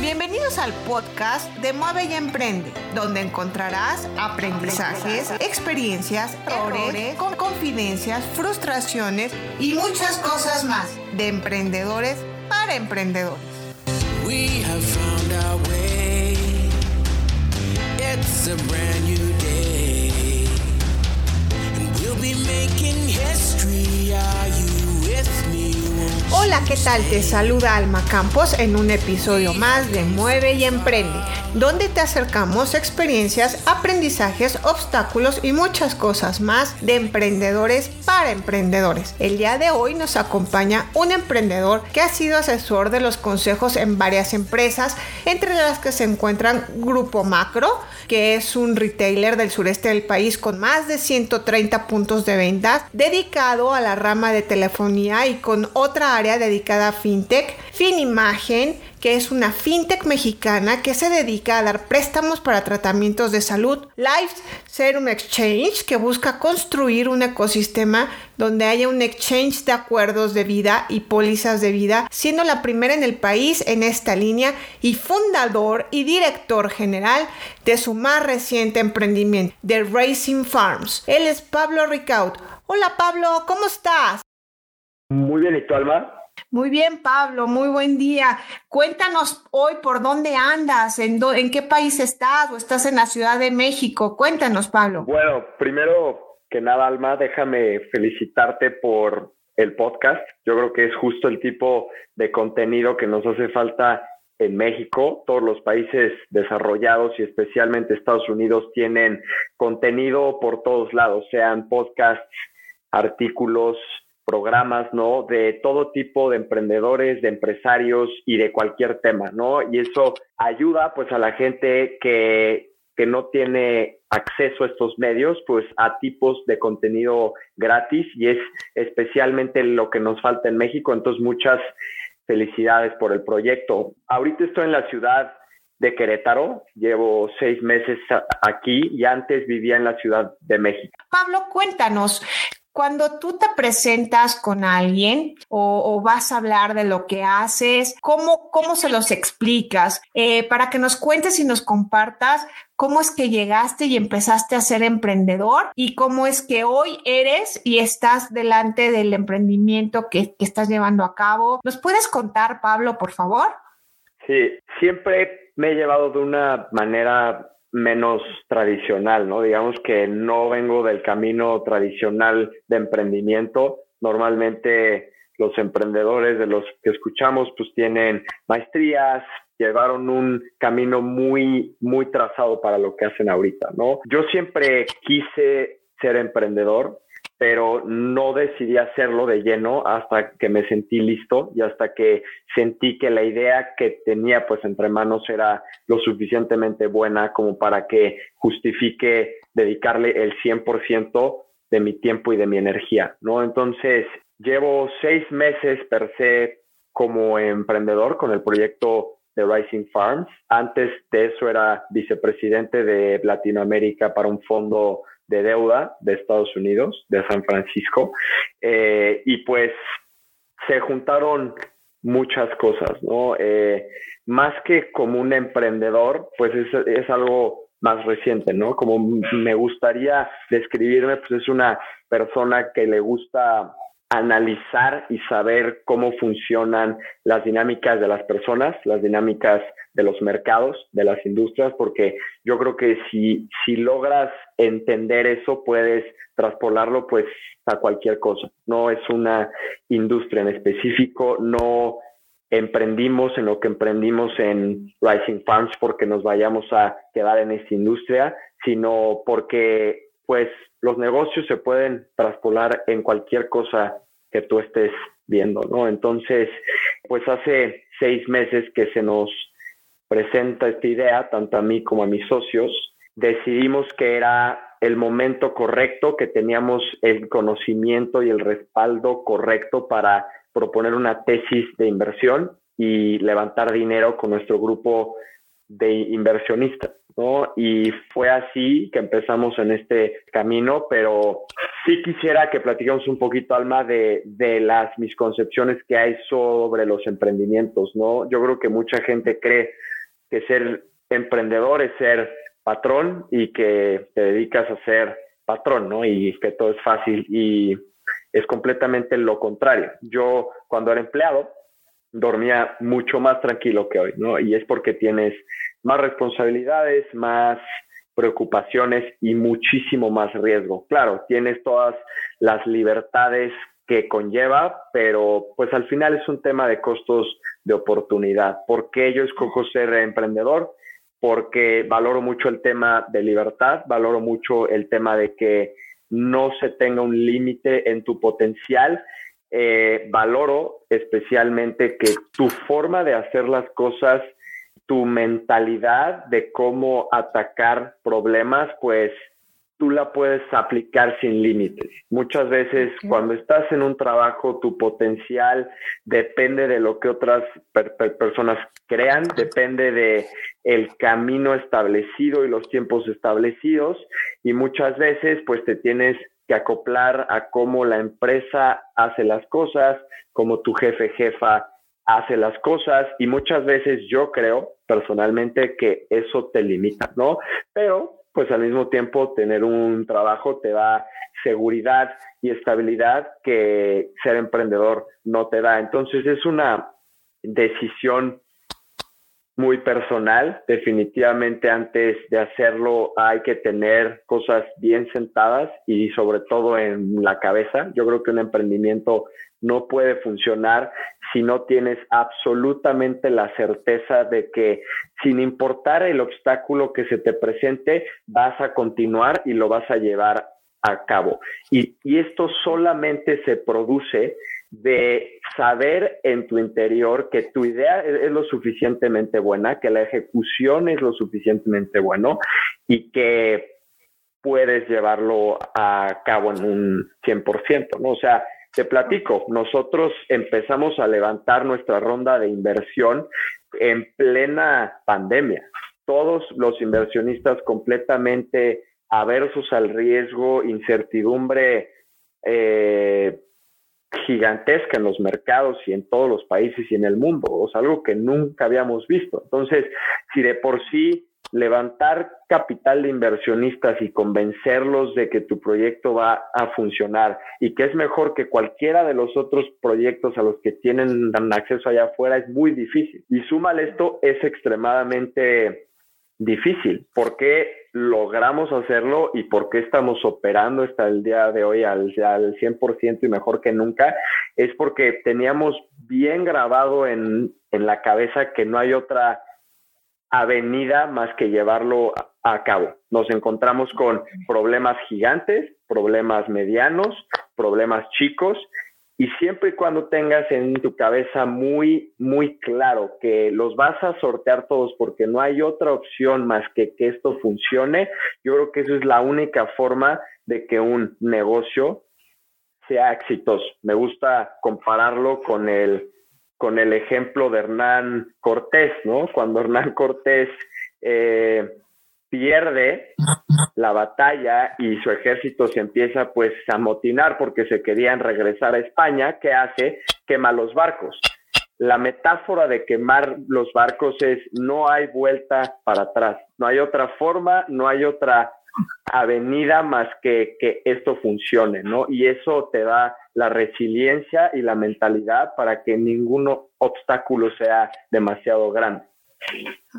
Bienvenidos al podcast de Mueve y Emprende, donde encontrarás aprendizajes, experiencias, errores, con confidencias, frustraciones y muchas cosas más de emprendedores para emprendedores. We have found our way. It's a brand new day. And we'll be making history. Are you with me? Hola, ¿qué tal? Te saluda Alma Campos en un episodio más de Mueve y Emprende, donde te acercamos experiencias, aprendizajes, obstáculos y muchas cosas más de emprendedores para emprendedores. El día de hoy nos acompaña un emprendedor que ha sido asesor de los consejos en varias empresas, entre las que se encuentran Grupo Macro, que es un retailer del sureste del país con más de 130 puntos de venta, dedicado a la rama de telefonía y con otra área dedicada a fintech, Finimagen, que es una fintech mexicana que se dedica a dar préstamos para tratamientos de salud. Life Serum Exchange, que busca construir un ecosistema donde haya un exchange de acuerdos de vida y pólizas de vida, siendo la primera en el país en esta línea y fundador y director general de su más reciente emprendimiento, The Racing Farms. Él es Pablo Ricaud. Hola Pablo, ¿cómo estás? Muy bien, ¿y tú, Alma? Muy bien, Pablo, muy buen día. Cuéntanos hoy por dónde andas, en, en qué país estás o estás en la Ciudad de México. Cuéntanos, Pablo. Bueno, primero que nada, Alma, déjame felicitarte por el podcast. Yo creo que es justo el tipo de contenido que nos hace falta en México. Todos los países desarrollados y especialmente Estados Unidos tienen contenido por todos lados, sean podcasts, artículos, programas, ¿no? De todo tipo de emprendedores, de empresarios y de cualquier tema, ¿no? Y eso ayuda pues a la gente que, que no tiene acceso a estos medios, pues a tipos de contenido gratis y es especialmente lo que nos falta en México. Entonces, muchas felicidades por el proyecto. Ahorita estoy en la ciudad de Querétaro, llevo seis meses aquí y antes vivía en la Ciudad de México. Pablo, cuéntanos, cuando tú te presentas con alguien o, vas a hablar de lo que haces, ¿cómo, cómo se los explicas? Eh, para que nos cuentes y nos compartas cómo es que llegaste y empezaste a ser emprendedor y cómo es que hoy eres y estás delante del emprendimiento que, que estás llevando a cabo. ¿Nos puedes contar, Pablo, por favor? Sí, siempre me he llevado de una manera menos tradicional, ¿no? Digamos que no vengo del camino tradicional de emprendimiento. Normalmente los emprendedores de los que escuchamos pues tienen maestrías, llevaron un camino muy, muy trazado para lo que hacen ahorita, ¿no? Yo siempre quise ser emprendedor, pero no decidí hacerlo de lleno hasta que me sentí listo y hasta que sentí que la idea que tenía pues entre manos era lo suficientemente buena como para que justifique dedicarle el 100% de mi tiempo y de mi energía, ¿no? Entonces, llevo seis meses per se como emprendedor con el proyecto de Rising Farms. Antes de eso era vicepresidente de Latinoamérica para un fondo de deuda de Estados Unidos, de San Francisco, eh, y pues se juntaron muchas cosas, ¿no? Eh, más que como un emprendedor, pues es, es algo más reciente, ¿no? Como me gustaría describirme, pues es una persona que le gusta analizar y saber cómo funcionan las dinámicas de las personas, las dinámicas de los mercados, de las industrias, porque yo creo que si, si logras entender eso, puedes traspolarlo pues a cualquier cosa. No es una industria en específico, no emprendimos en lo que emprendimos en Rising Farms porque nos vayamos a quedar en esta industria, sino porque pues los negocios se pueden traspolar en cualquier cosa que tú estés viendo, ¿no? Entonces, pues hace seis meses que se nos presenta esta idea, tanto a mí como a mis socios, decidimos que era el momento correcto, que teníamos el conocimiento y el respaldo correcto para proponer una tesis de inversión y levantar dinero con nuestro grupo de inversionistas. Y fue así que empezamos en este camino, pero sí quisiera que platicamos un poquito, Alma, de, de las misconcepciones que hay sobre los emprendimientos, ¿no? Yo creo que mucha gente cree que ser emprendedor es ser patrón y que te dedicas a ser patrón, ¿no? Y que todo es fácil y es completamente lo contrario. Yo cuando era empleado dormía mucho más tranquilo que hoy, ¿no? Y es porque tienes más responsabilidades, más preocupaciones y muchísimo más riesgo. Claro, tienes todas las libertades que conlleva, pero pues al final es un tema de costos de oportunidad. ¿Por qué yo escojo ser emprendedor? Porque valoro mucho el tema de libertad, valoro mucho el tema de que no se tenga un límite en tu potencial. Eh, valoro especialmente que tu forma de hacer las cosas, tu mentalidad de cómo atacar problemas, pues tú la puedes aplicar sin límites. Muchas veces cuando estás en un trabajo, tu potencial depende de lo que otras personas crean, depende de el camino establecido y los tiempos establecidos y muchas veces pues te tienes que acoplar a cómo la empresa hace las cosas, cómo tu jefe jefa hace las cosas y muchas veces yo creo personalmente que eso te limita, ¿no? Pero pues al mismo tiempo tener un trabajo te da seguridad y estabilidad que ser emprendedor no te da. Entonces es una decisión muy personal. Definitivamente antes de hacerlo hay que tener cosas bien sentadas y sobre todo en la cabeza. Yo creo que un emprendimiento no puede funcionar si no tienes absolutamente la certeza de que sin importar el obstáculo que se te presente, vas a continuar y lo vas a llevar a cabo. Y, esto solamente se produce de saber en tu interior que tu idea es, lo suficientemente buena, que la ejecución es lo suficientemente bueno y que puedes llevarlo a cabo en un 100%, ¿no? O sea, te platico, nosotros empezamos a levantar nuestra ronda de inversión en plena pandemia. Todos los inversionistas completamente aversos al riesgo, incertidumbre eh, gigantesca en los mercados y en todos los países y en el mundo. O sea, algo que nunca habíamos visto. Entonces, si de por sí levantar capital de inversionistas y convencerlos de que tu proyecto va a funcionar y que es mejor que cualquiera de los otros proyectos a los que tienen acceso allá afuera es muy difícil. Y súmale esto, es extremadamente difícil. ¿Por qué logramos hacerlo y por qué estamos operando hasta el día de hoy al, al 100% y mejor que nunca? Es porque teníamos bien grabado en, en la cabeza que no hay otra avenida más que llevarlo a cabo. Nos encontramos con problemas gigantes, problemas medianos, problemas chicos y siempre y cuando tengas en tu cabeza muy, muy claro que los vas a sortear todos porque no hay otra opción más que que esto funcione, yo creo que eso es la única forma de que un negocio sea exitoso. Me gusta compararlo con el con el ejemplo de Hernán Cortés, ¿no? Cuando Hernán Cortés eh, pierde la batalla y su ejército se empieza pues a motinar porque se querían regresar a España, ¿qué hace? Quema los barcos. La metáfora de quemar los barcos es no hay vuelta para atrás, no hay otra forma, no hay otra avenida más que que esto funcione, ¿no? Y eso te da la resiliencia y la mentalidad para que ningún obstáculo sea demasiado grande.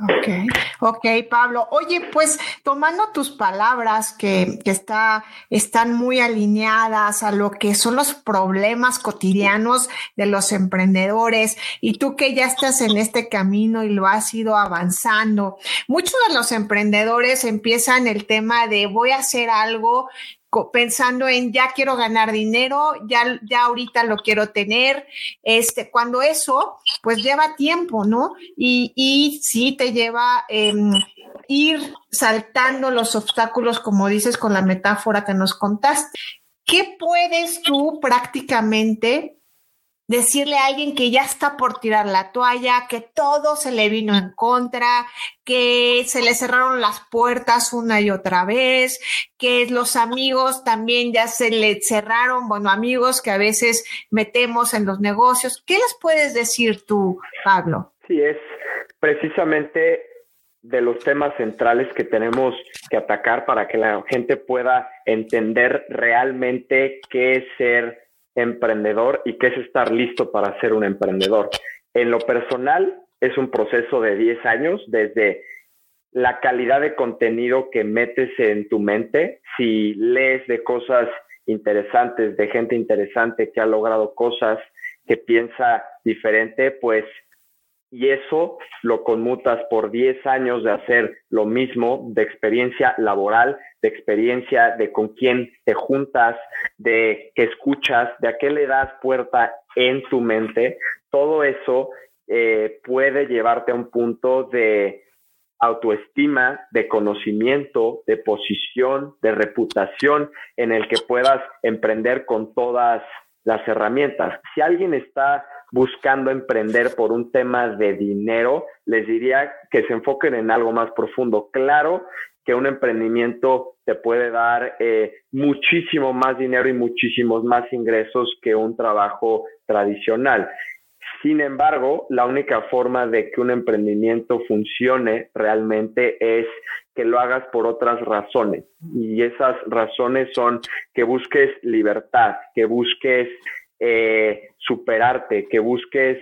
Ok, ok, Pablo. Oye, pues tomando tus palabras que, que está, están muy alineadas a lo que son los problemas cotidianos de los emprendedores y tú que ya estás en este camino y lo has ido avanzando, muchos de los emprendedores empiezan el tema de voy a hacer algo pensando en ya quiero ganar dinero, ya, ya ahorita lo quiero tener, este, cuando eso pues lleva tiempo, ¿no? Y, y sí te lleva em, ir saltando los obstáculos, como dices con la metáfora que nos contaste. ¿Qué puedes tú prácticamente decirle a alguien que ya está por tirar la toalla, que todo se le vino en contra, que se le cerraron las puertas una y otra vez, que los amigos también ya se le cerraron, bueno, amigos que a veces metemos en los negocios. ¿Qué les puedes decir tú, Pablo? Sí, es precisamente de los temas centrales que tenemos que atacar para que la gente pueda entender realmente qué es ser emprendedor y qué es estar listo para ser un emprendedor. En lo personal, es un proceso de 10 años, desde la calidad de contenido que metes en tu mente, si lees de cosas interesantes, de gente interesante que ha logrado cosas, que piensa diferente, pues y eso lo conmutas por 10 años de hacer lo mismo, de experiencia laboral, de experiencia de con quién te juntas, de que escuchas, de a qué le das puerta en tu mente, todo eso eh, puede llevarte a un punto de autoestima, de conocimiento, de posición, de reputación en el que puedas emprender con todas las herramientas. Si alguien está buscando emprender por un tema de dinero, les diría que se enfoquen en algo más profundo. Claro que un emprendimiento te puede dar eh, muchísimo más dinero y muchísimos más ingresos que un trabajo tradicional. Sin embargo, la única forma de que un emprendimiento funcione realmente es que lo hagas por otras razones. Y esas razones son que busques libertad, que busques eh, superarte, que busques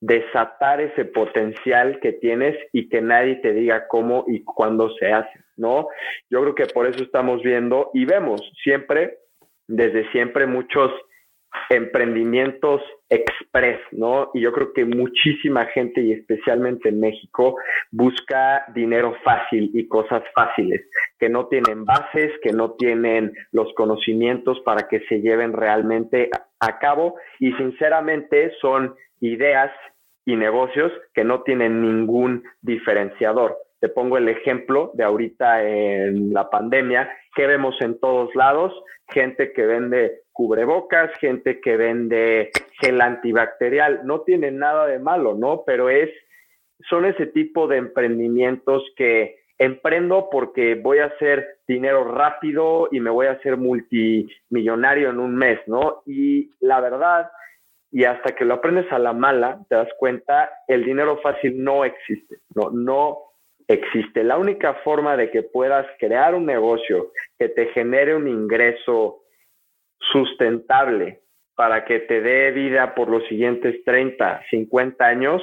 desatar ese potencial que tienes y que nadie te diga cómo y cuándo se hace, ¿no? Yo creo que por eso estamos viendo y vemos siempre, desde siempre, muchos emprendimientos express, ¿no? Y yo creo que muchísima gente, y especialmente en México, busca dinero fácil y cosas fáciles, que no tienen bases, que no tienen los conocimientos para que se lleven realmente a cabo y sinceramente son ideas y negocios que no tienen ningún diferenciador. Te pongo el ejemplo de ahorita en la pandemia, que vemos en todos lados, gente que vende cubrebocas, gente que vende gel antibacterial, no tiene nada de malo, ¿no? Pero es, son ese tipo de emprendimientos que emprendo porque voy a hacer dinero rápido y me voy a hacer multimillonario en un mes, ¿no? Y la verdad, y hasta que lo aprendes a la mala, te das cuenta, el dinero fácil no existe, no, no existe. La única forma de que puedas crear un negocio que te genere un ingreso sustentable para que te dé vida por los siguientes 30, 50 años,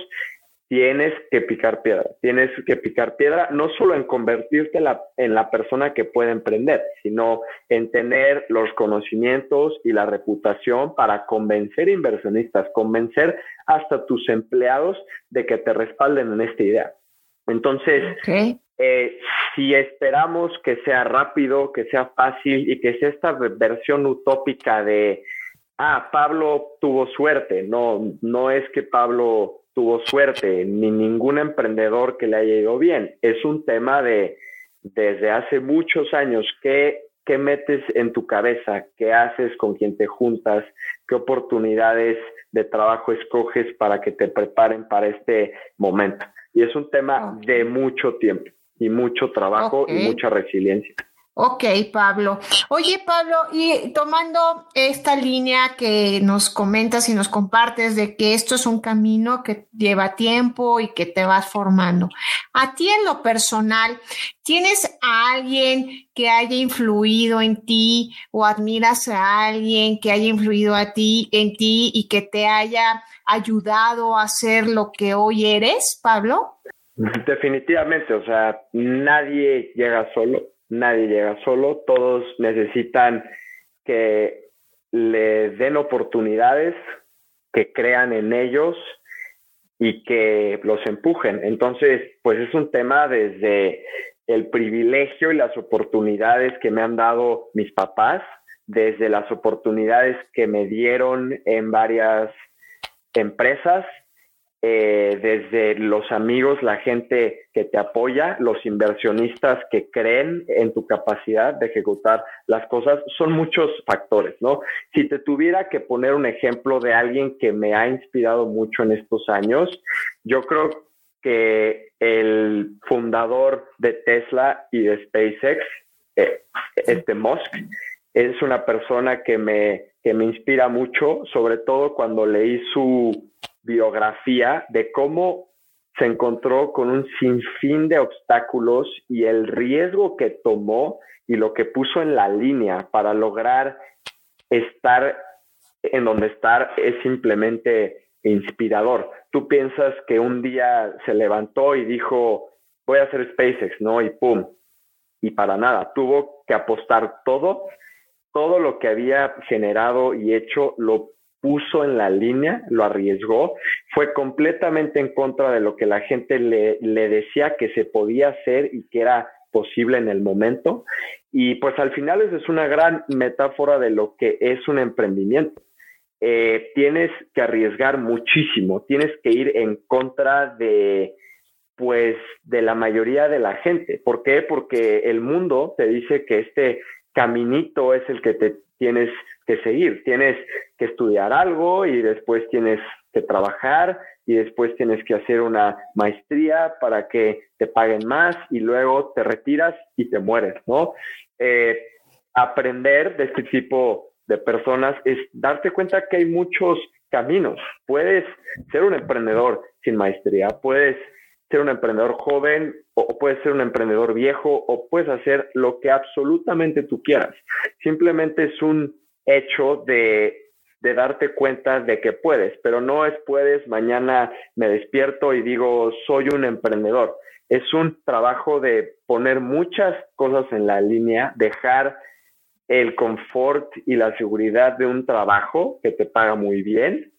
tienes que picar piedra. Tienes que picar piedra no solo en convertirte la, en la persona que puede emprender, sino en tener los conocimientos y la reputación para convencer inversionistas, convencer hasta tus empleados de que te respalden en esta idea. Entonces, eh, si esperamos que sea rápido, que sea fácil y que sea esta versión utópica de, ah, Pablo tuvo suerte, no, no es que Pablo tuvo suerte, ni ningún emprendedor que le haya ido bien. Es un tema de desde hace muchos años que qué metes en tu cabeza, qué haces con quien te juntas, qué oportunidades de trabajo escoges para que te preparen para este momento. Y es un tema de mucho tiempo y mucho trabajo y mucha resiliencia. Ok, Pablo. Oye, Pablo, y tomando esta línea que nos comentas y nos compartes de que esto es un camino que lleva tiempo y que te vas formando, a ti en lo personal, ¿tienes a alguien que haya influido en ti o admiras a alguien que haya influido a ti, en ti y que te haya ayudado a ser lo que hoy eres, Pablo? Definitivamente, o sea, nadie llega solo nadie llega solo, todos necesitan que le den oportunidades, que crean en ellos y que los empujen. Entonces, pues es un tema desde el privilegio y las oportunidades que me han dado mis papás, desde las oportunidades que me dieron en varias empresas eh, desde los amigos, la gente que te apoya, los inversionistas que creen en tu capacidad de ejecutar las cosas, son muchos factores, ¿no? Si te tuviera que poner un ejemplo de alguien que me ha inspirado mucho en estos años, yo creo que el fundador de Tesla y de SpaceX, eh, este Musk, es una persona que me, que me inspira mucho, sobre todo cuando leí su biografía de cómo se encontró con un sinfín de obstáculos y el riesgo que tomó y lo que puso en la línea para lograr estar en donde estar es simplemente inspirador. Tú piensas que un día se levantó y dijo, voy a hacer SpaceX, ¿no? Y pum. Y para nada, tuvo que apostar todo, todo lo que había generado y hecho lo puso en la línea, lo arriesgó, fue completamente en contra de lo que la gente le, decía que se podía hacer y que era posible en el momento. Y pues al final es una gran metáfora de lo que es un emprendimiento. Eh, tienes que arriesgar muchísimo, tienes que ir en contra de, pues, de la mayoría de la gente. ¿Por qué? Porque el mundo te dice que este caminito es el que te tienes seguir. Tienes que estudiar algo y después tienes que trabajar y después tienes que hacer una maestría para que te paguen más y luego te retiras y te mueres, ¿no? Eh, aprender de este tipo de personas es darte cuenta que hay muchos caminos. Puedes ser un emprendedor sin maestría, puedes ser un emprendedor joven o puedes ser un emprendedor viejo o puedes hacer lo que absolutamente tú quieras. Simplemente es un hecho de, de darte cuenta de que puedes, pero no es puedes, mañana me despierto y digo soy un emprendedor. Es un trabajo de poner muchas cosas en la línea, dejar el confort y la seguridad de un trabajo que te paga muy bien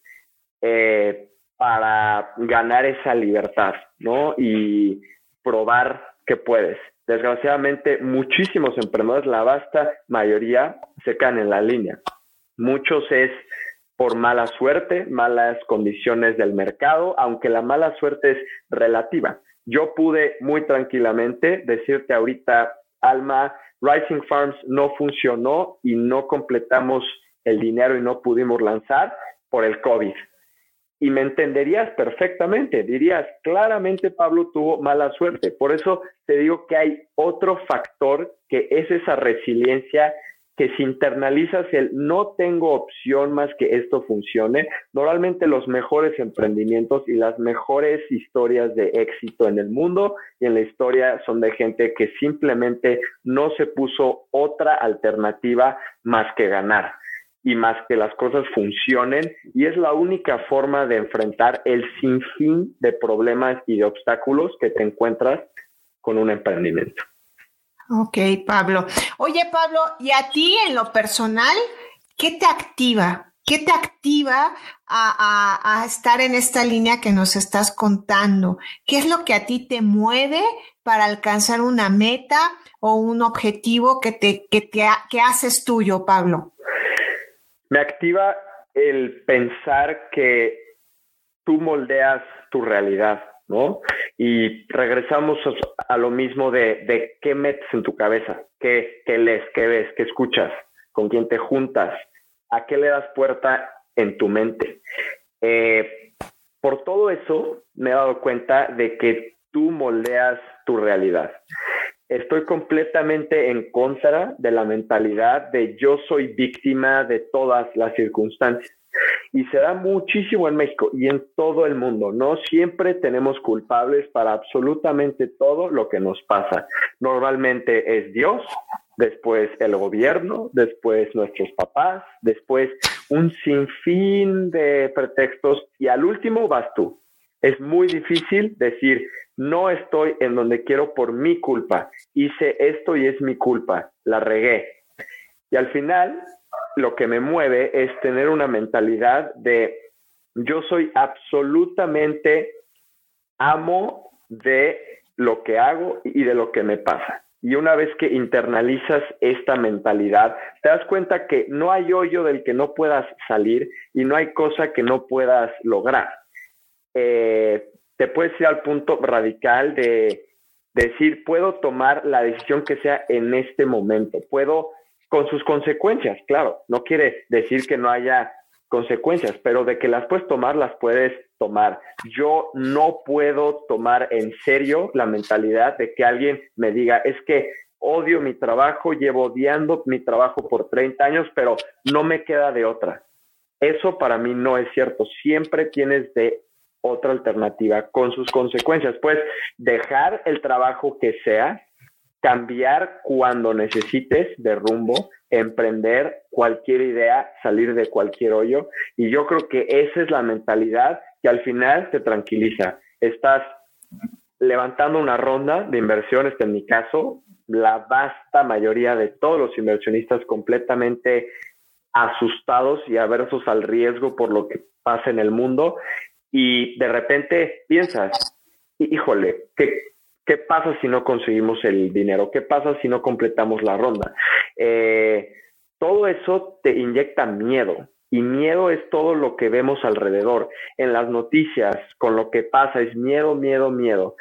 eh, para ganar esa libertad, ¿no? Y probar que puedes. Desgraciadamente, muchísimos emprendedores, la vasta mayoría, se caen en la línea. Muchos es por mala suerte, malas condiciones del mercado, aunque la mala suerte es relativa. Yo pude muy tranquilamente decirte ahorita, Alma, Rising Farms no funcionó y no completamos el dinero y no pudimos lanzar por el COVID. Y me entenderías perfectamente, dirías, claramente Pablo tuvo mala suerte. Por eso te digo que hay otro factor que es esa resiliencia que si internalizas el no tengo opción más que esto funcione, normalmente los mejores emprendimientos y las mejores historias de éxito en el mundo y en la historia son de gente que simplemente no se puso otra alternativa más que ganar y más que las cosas funcionen y es la única forma de enfrentar el sinfín de problemas y de obstáculos que te encuentras con un emprendimiento. Ok, Pablo. Oye, Pablo, ¿y a ti en lo personal, qué te activa? ¿Qué te activa a, estar en esta línea que nos estás contando? ¿Qué es lo que a ti te mueve para alcanzar una meta o un objetivo que, te, que, te, que haces tuyo, Pablo? Me activa el pensar que tú moldeas tu realidad. ¿no? Y regresamos a, lo mismo de, qué metes en tu cabeza, qué, lees, qué ves, qué escuchas, con quién te juntas, a qué le das puerta en tu mente. Eh, por todo eso me he dado cuenta de que tú moldeas tu realidad. Estoy completamente en contra de la mentalidad de yo soy víctima de todas las circunstancias y se da muchísimo en México y en todo el mundo. No siempre tenemos culpables para absolutamente todo lo que nos pasa. Normalmente es Dios, después el gobierno, después nuestros papás, después un sinfín de pretextos y al último vas tú. Es muy difícil decir, no estoy en donde quiero por mi culpa, hice esto y es mi culpa, la regué. Y al final lo que me mueve es tener una mentalidad de yo soy absolutamente amo de lo que hago y de lo que me pasa. Y una vez que internalizas esta mentalidad, te das cuenta que no hay hoyo del que no puedas salir y no hay cosa que no puedas lograr. Eh, te puedes ir al punto radical de decir, puedo tomar la decisión que sea en este momento, puedo con sus consecuencias, claro, no quiere decir que no haya consecuencias, pero de que las puedes tomar, las puedes tomar. Yo no puedo tomar en serio la mentalidad de que alguien me diga, es que odio mi trabajo, llevo odiando mi trabajo por 30 años, pero no me queda de otra. Eso para mí no es cierto. Siempre tienes de otra alternativa con sus consecuencias. Pues dejar el trabajo que sea, cambiar cuando necesites de rumbo, emprender cualquier idea, salir de cualquier hoyo. Y yo creo que esa es la mentalidad que al final te tranquiliza. Estás levantando una ronda de inversiones, en mi caso, la vasta mayoría de todos los inversionistas completamente asustados y aversos al riesgo por lo que pasa en el mundo y de repente piensas, híjole, ¿qué, ¿qué pasa si no conseguimos el dinero? ¿Qué pasa si no completamos la ronda? Eh, todo eso te inyecta miedo y miedo es todo lo que vemos alrededor. En las noticias, con lo que pasa, es miedo, miedo, miedo.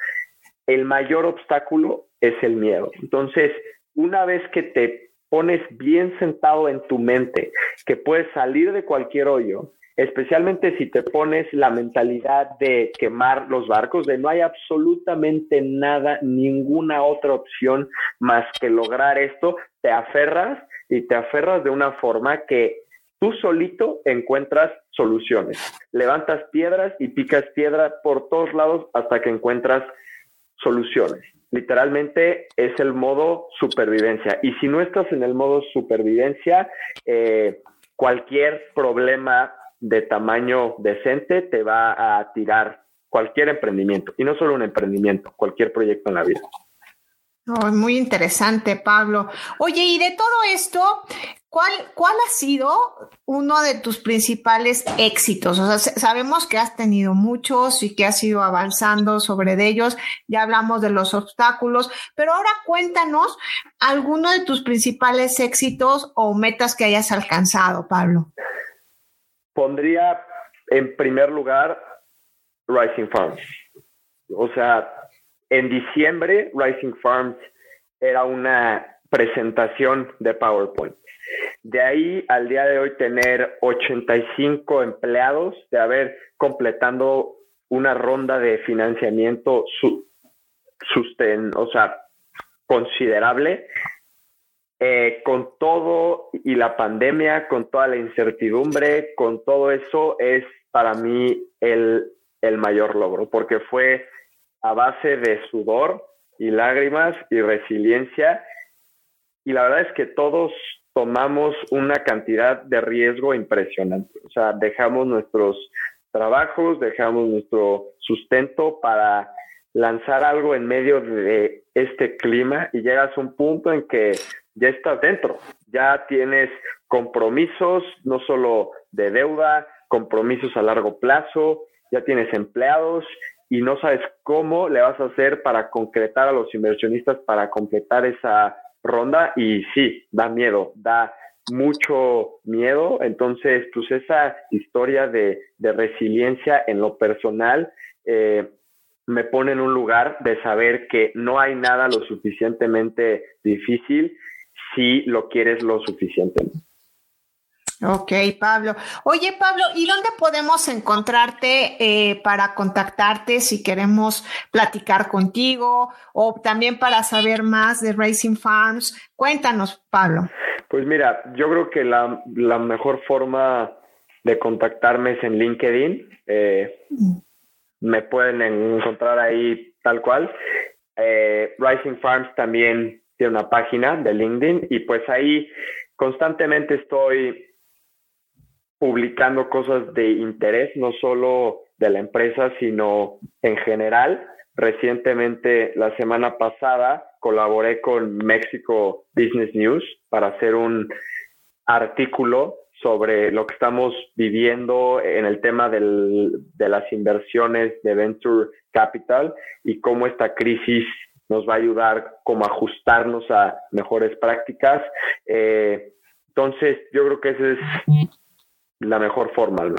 El mayor obstáculo es el miedo. Entonces, una vez que te pones bien sentado en tu mente, que puedes salir de cualquier hoyo, especialmente si te pones la mentalidad de quemar los barcos, de no hay absolutamente nada, ninguna otra opción más que lograr esto, te aferras y te aferras de una forma que tú solito encuentras soluciones. Levantas piedras y picas piedra por todos lados hasta que encuentras soluciones. Literalmente es el modo supervivencia. Y si no estás en el modo supervivencia, eh, cualquier problema de tamaño decente te va a tirar cualquier emprendimiento. Y no solo un emprendimiento, cualquier proyecto en la vida. muy interesante, Pablo. Oye, y de todo esto, ¿cuál, ¿cuál ha sido uno de tus principales éxitos? O sea, sabemos que has tenido muchos y que has ido avanzando sobre ellos. Ya hablamos de los obstáculos, pero ahora cuéntanos alguno de tus principales éxitos o metas que hayas alcanzado, Pablo. Pondría en primer lugar Rising Farms. O sea, en diciembre Rising Farms era una presentación de PowerPoint. De ahí al día de hoy tener 85 empleados, de haber completando una ronda de financiamiento susten, o sea, considerable, eh, con todo y la pandemia, con toda la incertidumbre, con todo eso, es para mí el, el mayor logro, porque fue a base de sudor y lágrimas y resiliencia. Y la verdad es que todos tomamos una cantidad de riesgo impresionante. O sea, dejamos nuestros trabajos, dejamos nuestro sustento para lanzar algo en medio de este clima y llegas a un punto en que ya estás dentro, ya tienes compromisos, no solo de deuda, compromisos a largo plazo, ya tienes empleados y no sabes cómo le vas a hacer para concretar a los inversionistas para completar esa ronda. Y sí, da miedo, da mucho miedo, entonces pues esa historia de, resiliencia en lo personal eh, me pone en un lugar de saber que no hay nada lo suficientemente difícil si lo quieres lo suficiente. Ok, Pablo. Oye, Pablo, ¿y dónde podemos encontrarte eh, para contactarte si queremos platicar contigo o también para saber más de Racing Farms? Cuéntanos, Pablo. Pues mira, yo creo que la, mejor forma de contactarme es en LinkedIn. Eh, mm. me pueden encontrar ahí tal cual. Eh, Rising Farms también tiene una página de LinkedIn y pues ahí constantemente estoy publicando cosas de interés, no solo de la empresa, sino en general. Recientemente, la semana pasada, colaboré con México Business News para hacer un artículo sobre lo que estamos viviendo en el tema del, de las inversiones de Venture Capital y cómo esta crisis nos va a ayudar como a ajustarnos a mejores prácticas. Eh, entonces, yo creo que esa es la mejor forma, ¿no?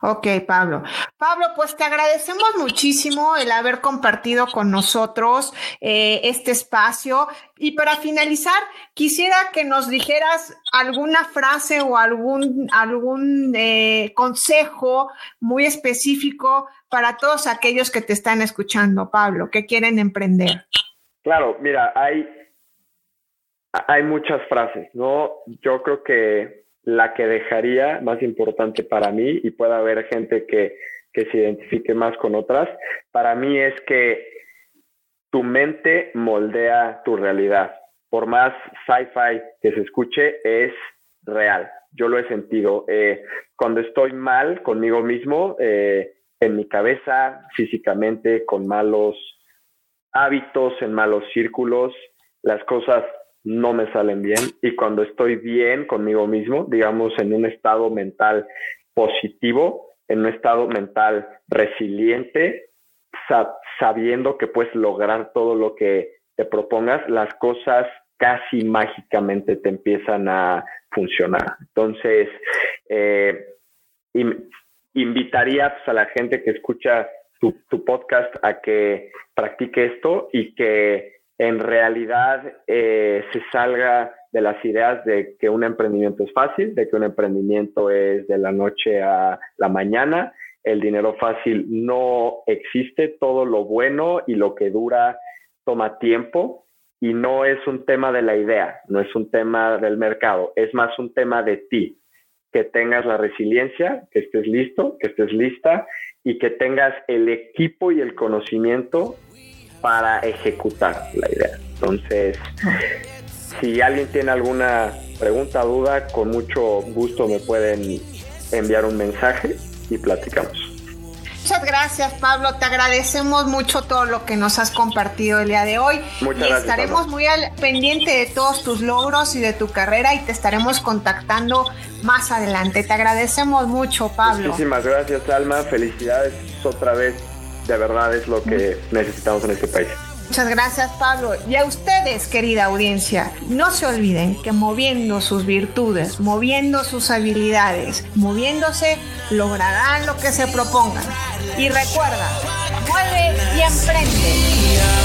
Ok, Pablo. Pablo, pues te agradecemos muchísimo el haber compartido con nosotros eh, este espacio. Y para finalizar, quisiera que nos dijeras alguna frase o algún, algún eh, consejo muy específico para todos aquellos que te están escuchando, Pablo, que quieren emprender. Claro, mira, hay, hay muchas frases, ¿no? Yo creo que la que dejaría más importante para mí y puede haber gente que que se identifique más con otras, para mí es que tu mente moldea tu realidad. Por más sci-fi que se escuche, es real. Yo lo he sentido. Eh, cuando estoy mal conmigo mismo, eh, en mi cabeza, físicamente, con malos hábitos, en malos círculos, las cosas no me salen bien. Y cuando estoy bien conmigo mismo, digamos, en un estado mental positivo, en un estado mental resiliente, sabiendo que puedes lograr todo lo que te propongas, las cosas casi mágicamente te empiezan a funcionar. Entonces, eh, invitaría pues, a la gente que escucha tu, podcast a que practique esto y que en realidad eh, se salga de las ideas de que un emprendimiento es fácil, de que un emprendimiento es de la noche a la mañana. El dinero fácil no existe, todo lo bueno y lo que dura toma tiempo y no es un tema de la idea, no es un tema del mercado, es más un tema de ti, que tengas la resiliencia, que estés listo, que estés lista y que tengas el equipo y el conocimiento para ejecutar la idea. Entonces, si alguien tiene alguna pregunta, duda, con mucho gusto me pueden enviar un mensaje y platicamos. Muchas gracias, Pablo. Te agradecemos mucho todo lo que nos has compartido el día de hoy. Muchas y estaremos muy al pendiente de todos tus logros y de tu carrera y te estaremos contactando más adelante. Te agradecemos mucho, Pablo. Muchísimas gracias, Alma. Felicidades otra vez. De verdad es lo que necesitamos en este país. Muchas gracias Pablo. Y a ustedes, querida audiencia, no se olviden que moviendo sus virtudes, moviendo sus habilidades, moviéndose, lograrán lo que se propongan. Y recuerda, mueve y emprende.